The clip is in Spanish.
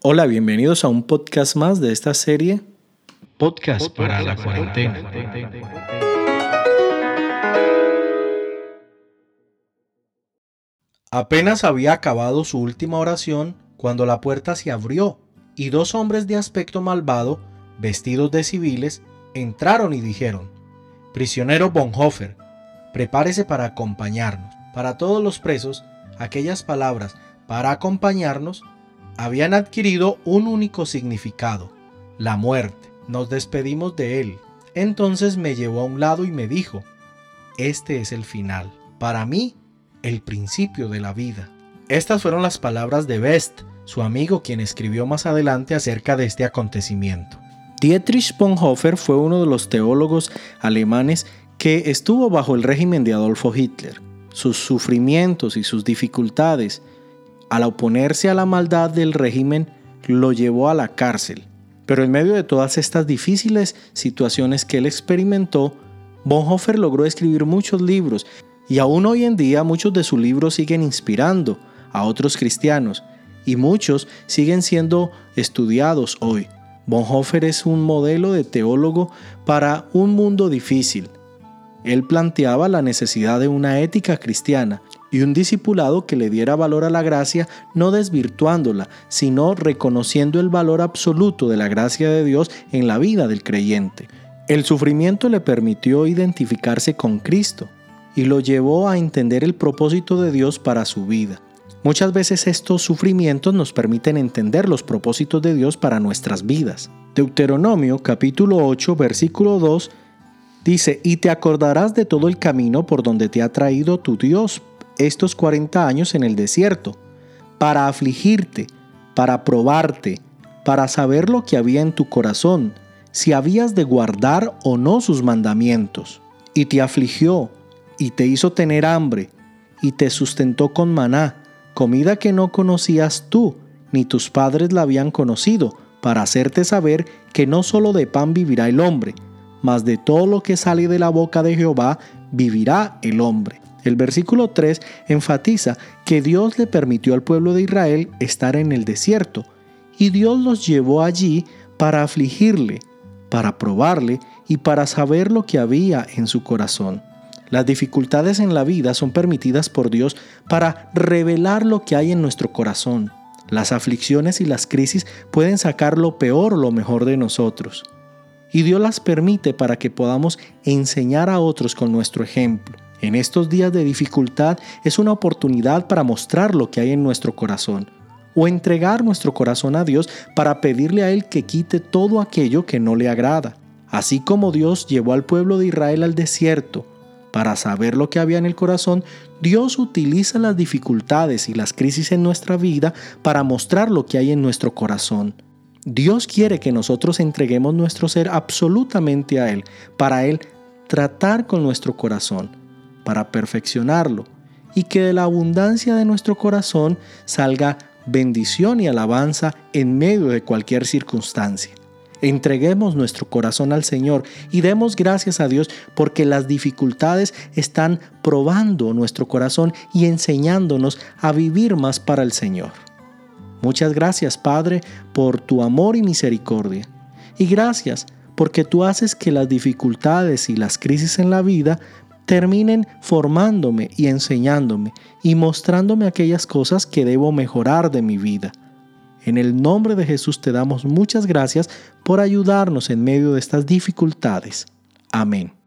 Hola, bienvenidos a un podcast más de esta serie. Podcast para la cuarentena. Apenas había acabado su última oración cuando la puerta se abrió y dos hombres de aspecto malvado, vestidos de civiles, entraron y dijeron, Prisionero Bonhoeffer, prepárese para acompañarnos. Para todos los presos, aquellas palabras para acompañarnos habían adquirido un único significado, la muerte. Nos despedimos de él. Entonces me llevó a un lado y me dijo, este es el final. Para mí, el principio de la vida. Estas fueron las palabras de Best, su amigo quien escribió más adelante acerca de este acontecimiento. Dietrich Bonhoeffer fue uno de los teólogos alemanes que estuvo bajo el régimen de Adolfo Hitler. Sus sufrimientos y sus dificultades, al oponerse a la maldad del régimen, lo llevó a la cárcel. Pero en medio de todas estas difíciles situaciones que él experimentó, Bonhoeffer logró escribir muchos libros y aún hoy en día muchos de sus libros siguen inspirando a otros cristianos y muchos siguen siendo estudiados hoy. Bonhoeffer es un modelo de teólogo para un mundo difícil. Él planteaba la necesidad de una ética cristiana y un discipulado que le diera valor a la gracia, no desvirtuándola, sino reconociendo el valor absoluto de la gracia de Dios en la vida del creyente. El sufrimiento le permitió identificarse con Cristo y lo llevó a entender el propósito de Dios para su vida. Muchas veces estos sufrimientos nos permiten entender los propósitos de Dios para nuestras vidas. Deuteronomio capítulo 8 versículo 2 dice, y te acordarás de todo el camino por donde te ha traído tu Dios estos 40 años en el desierto, para afligirte, para probarte, para saber lo que había en tu corazón, si habías de guardar o no sus mandamientos. Y te afligió, y te hizo tener hambre, y te sustentó con maná, comida que no conocías tú, ni tus padres la habían conocido, para hacerte saber que no solo de pan vivirá el hombre, mas de todo lo que sale de la boca de Jehová vivirá el hombre. El versículo 3 enfatiza que Dios le permitió al pueblo de Israel estar en el desierto, y Dios los llevó allí para afligirle, para probarle y para saber lo que había en su corazón. Las dificultades en la vida son permitidas por Dios para revelar lo que hay en nuestro corazón. Las aflicciones y las crisis pueden sacar lo peor o lo mejor de nosotros. Y Dios las permite para que podamos enseñar a otros con nuestro ejemplo. En estos días de dificultad es una oportunidad para mostrar lo que hay en nuestro corazón o entregar nuestro corazón a Dios para pedirle a Él que quite todo aquello que no le agrada. Así como Dios llevó al pueblo de Israel al desierto para saber lo que había en el corazón, Dios utiliza las dificultades y las crisis en nuestra vida para mostrar lo que hay en nuestro corazón. Dios quiere que nosotros entreguemos nuestro ser absolutamente a Él, para Él tratar con nuestro corazón, para perfeccionarlo, y que de la abundancia de nuestro corazón salga bendición y alabanza en medio de cualquier circunstancia. Entreguemos nuestro corazón al Señor y demos gracias a Dios porque las dificultades están probando nuestro corazón y enseñándonos a vivir más para el Señor. Muchas gracias Padre por tu amor y misericordia. Y gracias porque tú haces que las dificultades y las crisis en la vida terminen formándome y enseñándome y mostrándome aquellas cosas que debo mejorar de mi vida. En el nombre de Jesús te damos muchas gracias por ayudarnos en medio de estas dificultades. Amén.